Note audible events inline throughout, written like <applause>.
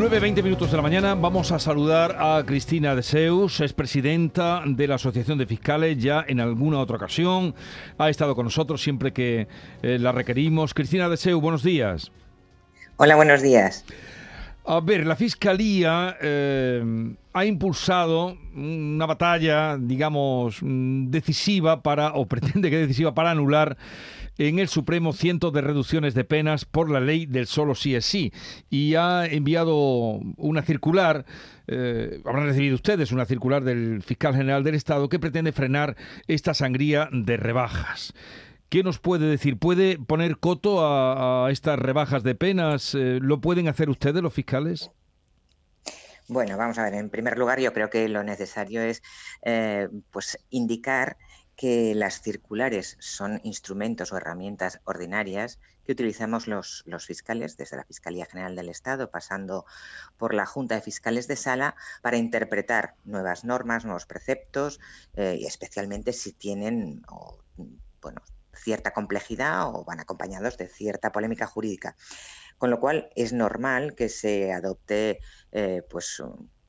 9.20 minutos de la mañana vamos a saludar a Cristina de Seus, es presidenta de la Asociación de Fiscales, ya en alguna otra ocasión ha estado con nosotros siempre que eh, la requerimos. Cristina de Seus, buenos días. Hola, buenos días. A ver, la Fiscalía eh, ha impulsado una batalla, digamos, decisiva para, o <laughs> pretende que decisiva para anular en el Supremo cientos de reducciones de penas por la ley del solo sí es sí. Y ha enviado una circular, eh, habrán recibido ustedes una circular del fiscal general del Estado que pretende frenar esta sangría de rebajas. ¿Qué nos puede decir? ¿Puede poner coto a, estas rebajas de penas? Eh, ¿Lo pueden hacer ustedes los fiscales? Bueno, vamos a ver. En primer lugar, yo creo que lo necesario es eh, pues indicar que las circulares son instrumentos o herramientas ordinarias que utilizamos los, los, fiscales, desde la Fiscalía General del Estado, pasando por la Junta de Fiscales de Sala, para interpretar nuevas normas, nuevos preceptos, eh, y especialmente si tienen bueno, cierta complejidad o van acompañados de cierta polémica jurídica. Con lo cual es normal que se adopte eh, pues,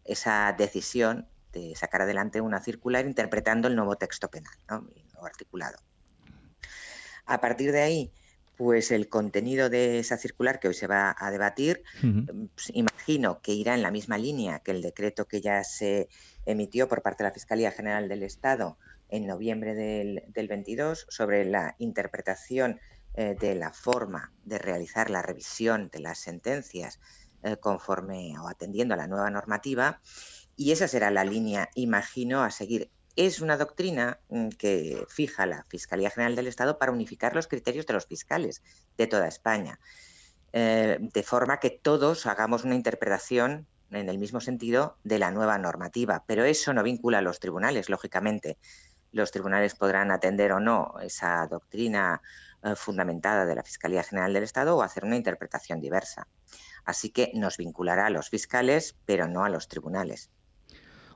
esa decisión de sacar adelante una circular interpretando el nuevo texto penal, ¿no? articulado. A partir de ahí, pues el contenido de esa circular que hoy se va a debatir, pues, imagino que irá en la misma línea que el decreto que ya se emitió por parte de la Fiscalía General del Estado en noviembre del, 22 sobre la interpretación eh, de la forma de realizar la revisión de las sentencias eh, conforme o atendiendo a la nueva normativa y esa será la línea, imagino, a seguir. Es una doctrina mm, que fija la Fiscalía General del Estado para unificar los criterios de los fiscales de toda España, eh, de forma que todos hagamos una interpretación en el mismo sentido de la nueva normativa. Pero eso no vincula a los tribunales, lógicamente. Los tribunales podrán atender o no esa doctrina eh, fundamentada de la Fiscalía General del Estado o hacer una interpretación diversa. Así que nos vinculará a los fiscales, pero no a los tribunales.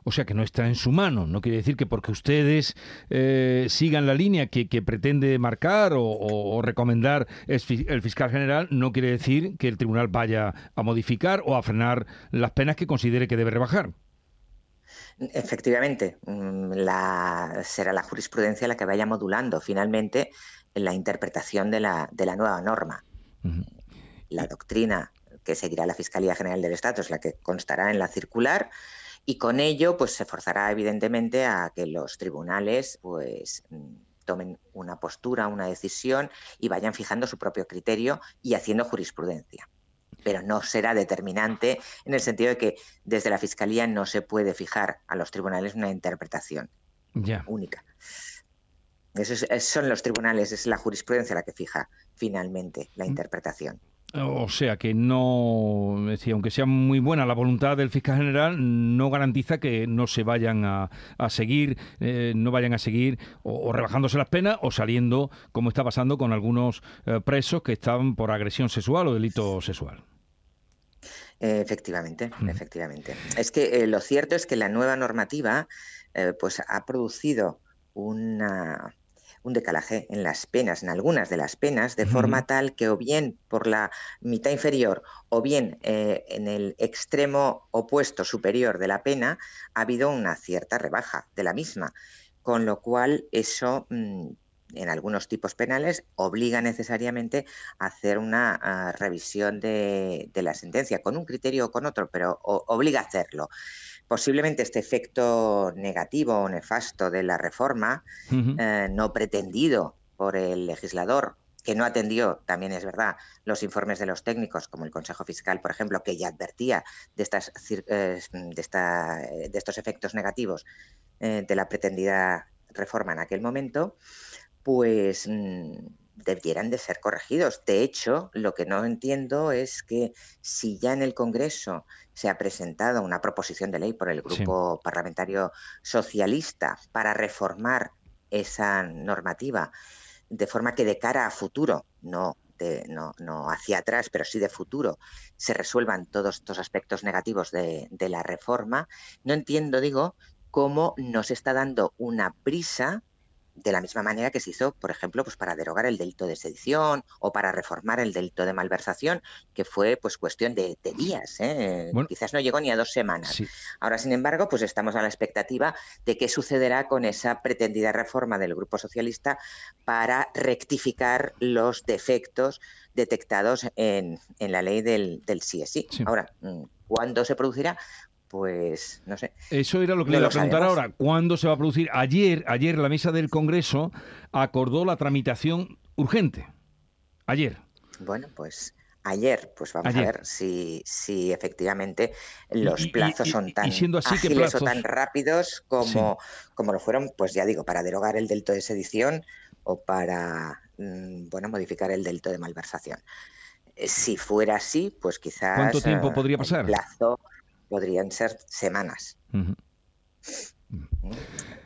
O sea que no está en su mano. No quiere decir que porque ustedes eh, sigan la línea que, pretende marcar o, recomendar el fiscal general, no quiere decir que el tribunal vaya a modificar o a frenar las penas que considere que debe rebajar. Efectivamente, mm, será la jurisprudencia la que vaya modulando finalmente la interpretación de la, nueva norma. La doctrina que seguirá la Fiscalía General del Estado es la que constará en la circular y con ello pues se forzará evidentemente a que los tribunales pues mm, tomen una postura, una decisión y vayan fijando su propio criterio y haciendo jurisprudencia. Pero no será determinante en el sentido de que desde la Fiscalía no se puede fijar a los tribunales una interpretación única. Eso son los tribunales, es la jurisprudencia la que fija finalmente la mm. interpretación. O sea que no, aunque sea muy buena la voluntad del fiscal general, no garantiza que no se vayan a, seguir, eh, no vayan a seguir o, rebajándose las penas o saliendo, como está pasando con algunos eh, presos que están por agresión sexual o delito sexual. Efectivamente, mm. efectivamente. Es que eh, lo cierto es que la nueva normativa pues ha producido una un decalaje en las penas, en algunas de las penas, de forma tal que o bien por la mitad inferior o bien eh, en el extremo opuesto superior de la pena ha habido una cierta rebaja de la misma, con lo cual eso... Mm, en algunos tipos penales obliga necesariamente a hacer una revisión de, la sentencia, con un criterio o con otro, pero obliga a hacerlo. Posiblemente este efecto negativo o nefasto de la reforma, eh, no pretendido por el legislador, que no atendió, también es verdad, los informes de los técnicos, como el Consejo Fiscal, por ejemplo, que ya advertía de, estas, eh, de, de estos efectos negativos eh, de la pretendida reforma en aquel momento, pues mm, debieran de ser corregidos. De hecho, lo que no entiendo es que si ya en el Congreso se ha presentado una proposición de ley por el Grupo Parlamentario Socialista para reformar esa normativa, de forma que de cara a futuro, no, no, no, hacia atrás, pero sí de futuro, se resuelvan todos estos aspectos negativos de, de la reforma, no entiendo, digo, cómo nos está dando una prisa de la misma manera que se hizo, por ejemplo, pues para derogar el delito de sedición o para reformar el delito de malversación, que fue pues cuestión de, días, ¿eh? quizás no llegó ni a dos semanas. Ahora, sin embargo, pues estamos a la expectativa de qué sucederá con esa pretendida reforma del Grupo Socialista para rectificar los defectos detectados en, la ley del, del CSI. Ahora, mm, ¿cuándo se producirá? Pues no sé. Eso era lo que le iba a preguntar ahora. ¿Cuándo se va a producir? Ayer, ayer la mesa del Congreso acordó la tramitación urgente. Ayer. Bueno, pues ayer, pues vamos a ver si, si efectivamente los plazos son tan siendo así, ágiles o tan rápidos como, como lo fueron, pues ya digo, para derogar el delito de sedición o para mm, bueno modificar el delito de malversación. Eh, si fuera así, pues quizás. ¿Cuánto tiempo podría pasar? El plazo podrían ser semanas.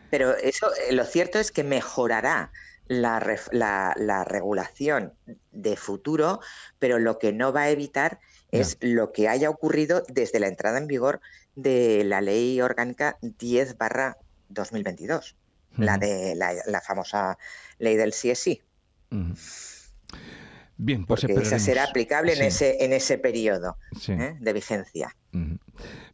Pero eso, eh, lo cierto es que mejorará la, regulación de futuro, pero lo que no va a evitar es lo que haya ocurrido desde la entrada en vigor de la ley orgánica 10 barra 2022, la de la, famosa ley del CSI. Bien, pues Porque esa será aplicable en ese en ese periodo ¿eh? de vigencia.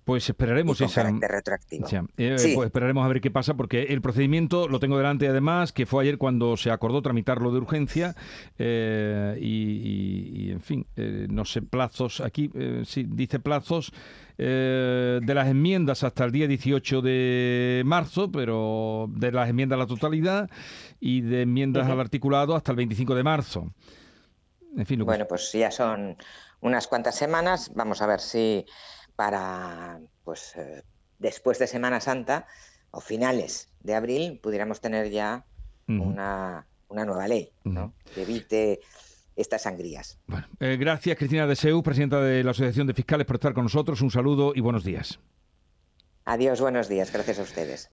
Pues esperaremos esa. Retroactivo. Eh, pues esperaremos a ver qué pasa, porque el procedimiento lo tengo delante, además, que fue ayer cuando se acordó tramitarlo de urgencia. Eh, y, en fin, no sé, plazos. Aquí sí, dice plazos de las enmiendas hasta el día 18 de marzo, pero de las enmiendas a la totalidad y de enmiendas al articulado hasta el 25 de marzo bueno, pues ya son unas cuantas semanas. Vamos a ver si para pues eh, después de Semana Santa o finales de abril pudiéramos tener ya una, nueva ley que evite estas sangrías. Eh, gracias, Cristina Deseu, presidenta de la Asociación de Fiscales, por estar con nosotros. Un saludo y buenos días. Adiós, buenos días. Gracias a ustedes.